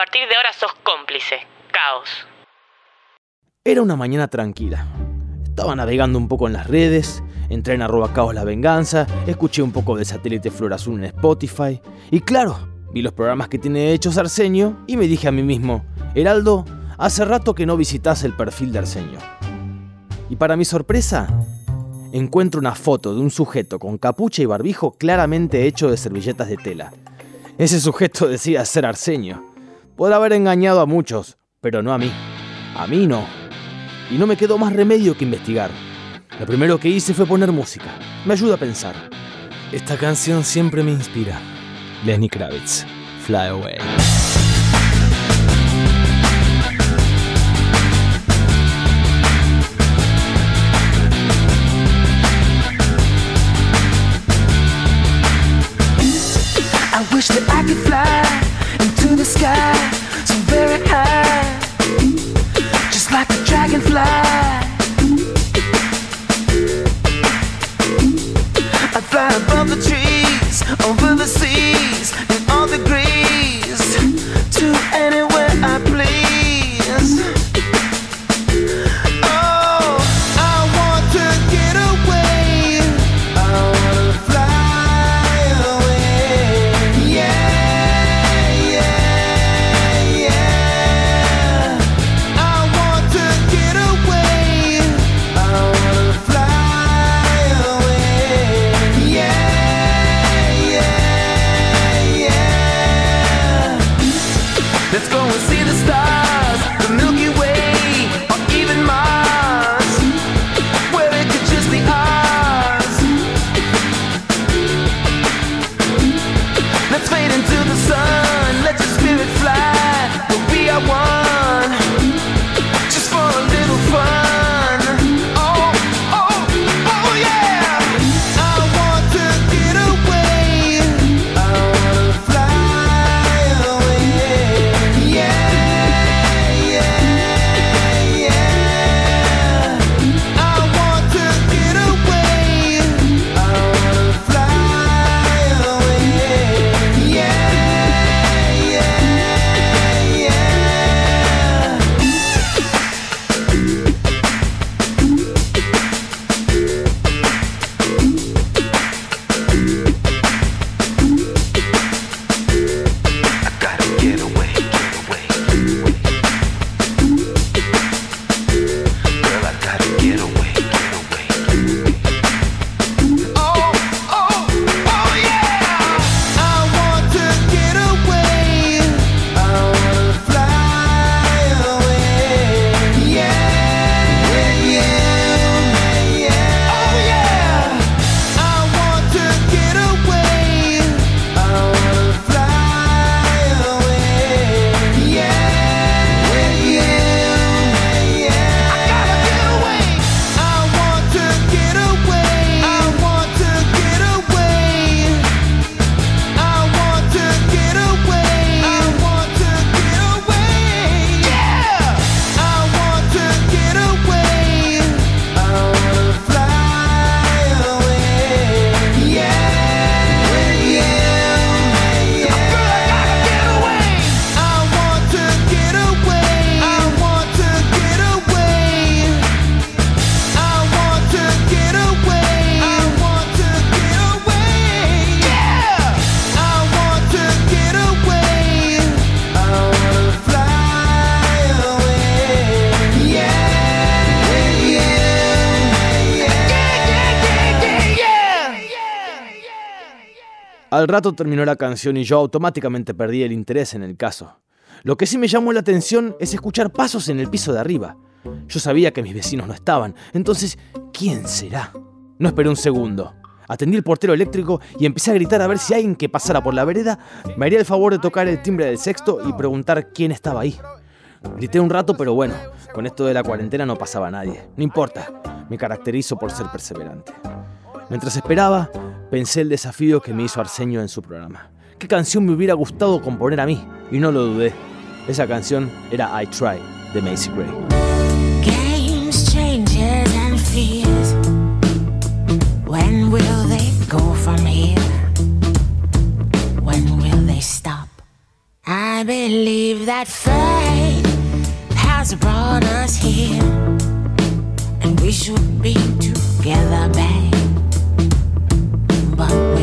partir de ahora sos cómplice. Caos. Era una mañana tranquila. Estaba navegando un poco en las redes, entré en arroba caos la venganza, escuché un poco de satélite Flor Azul en Spotify y claro, vi los programas que tiene hechos Arsenio y me dije a mí mismo, Heraldo, hace rato que no visitas el perfil de Arsenio. Y para mi sorpresa, encuentro una foto de un sujeto con capucha y barbijo claramente hecho de servilletas de tela. Ese sujeto decía ser Arsenio. Podrá haber engañado a muchos, pero no a mí. A mí no. Y no me quedó más remedio que investigar. Lo primero que hice fue poner música. Me ayuda a pensar. Esta canción siempre me inspira. Lenny Kravitz, Fly Away. I wish that I could fly into the sky Al rato terminó la canción y yo automáticamente perdí el interés en el caso. Lo que sí me llamó la atención es escuchar pasos en el piso de arriba. Yo sabía que mis vecinos no estaban, entonces, ¿quién será? No esperé un segundo. Atendí el portero eléctrico y empecé a gritar a ver si alguien que pasara por la vereda me haría el favor de tocar el timbre del sexto y preguntar quién estaba ahí. Grité un rato, pero bueno, con esto de la cuarentena no pasaba nadie. No importa, me caracterizo por ser perseverante. Mientras esperaba, pensé el desafío que me hizo Arsenio en su programa. ¿Qué canción me hubiera gustado componer a mí? Y no lo dudé. Esa canción era I Try de Macy Gray. Games, changes and fears. When will they go from here? When will they stop? I believe that fate has brought us here. And we should be together, babe. one.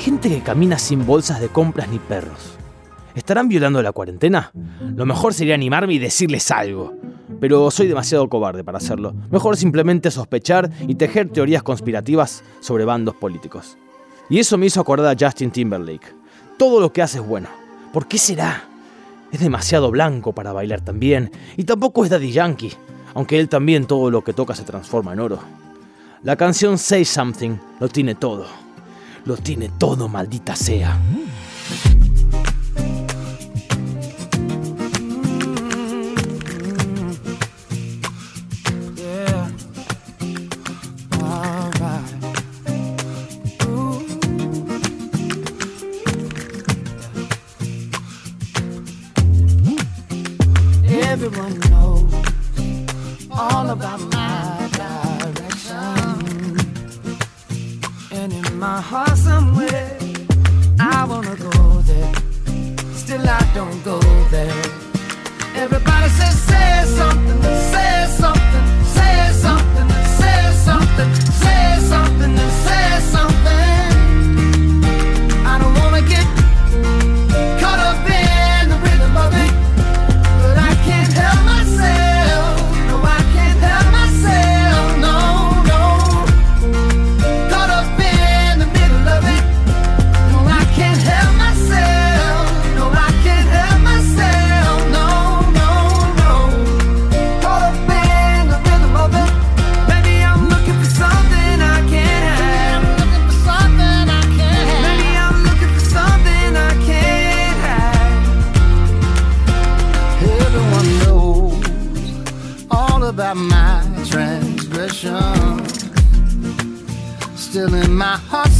gente que camina sin bolsas de compras ni perros. ¿Estarán violando la cuarentena? Lo mejor sería animarme y decirles algo. Pero soy demasiado cobarde para hacerlo. Mejor simplemente sospechar y tejer teorías conspirativas sobre bandos políticos. Y eso me hizo acordar a Justin Timberlake. Todo lo que hace es bueno. ¿Por qué será? Es demasiado blanco para bailar también. Y tampoco es Daddy Yankee. Aunque él también todo lo que toca se transforma en oro. La canción Say Something lo tiene todo. Lo tiene todo, maldita sea. my heart.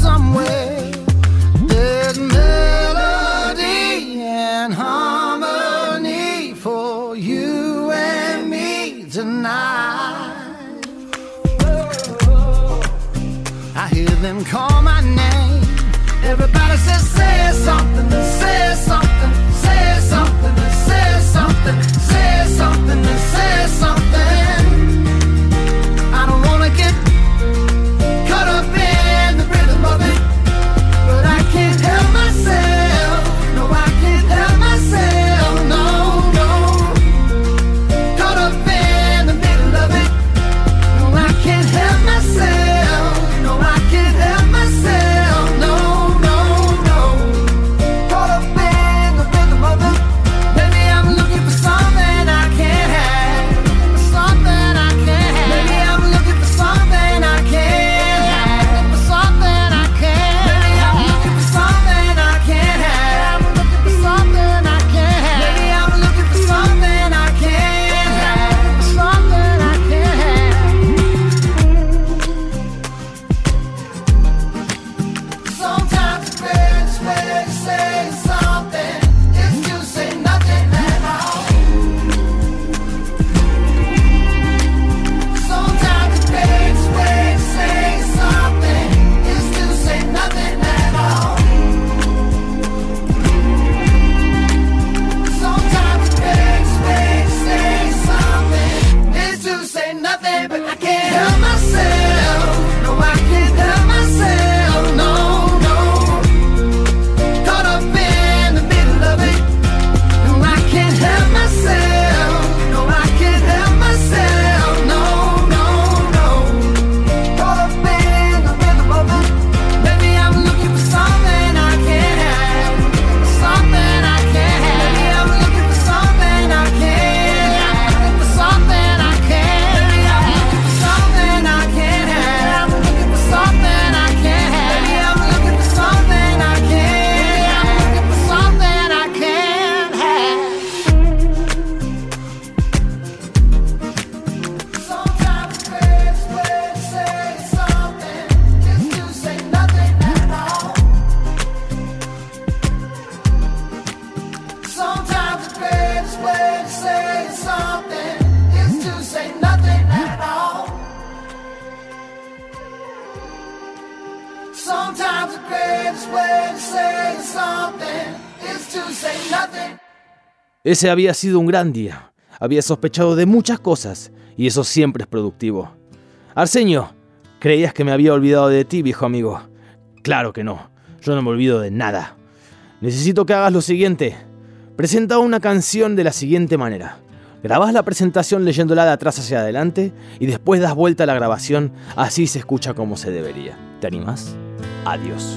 Ese había sido un gran día. Había sospechado de muchas cosas, y eso siempre es productivo. Arsenio, creías que me había olvidado de ti, viejo amigo. Claro que no, yo no me olvido de nada. Necesito que hagas lo siguiente. Presenta una canción de la siguiente manera. Grabás la presentación leyéndola de atrás hacia adelante y después das vuelta a la grabación, así se escucha como se debería. ¿Te animas? Adiós.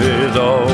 it all.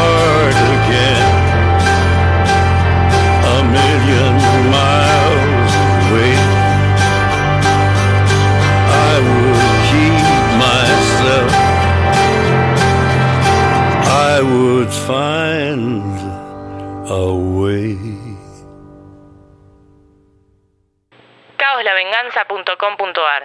find a way. caoslavenganza.com.ar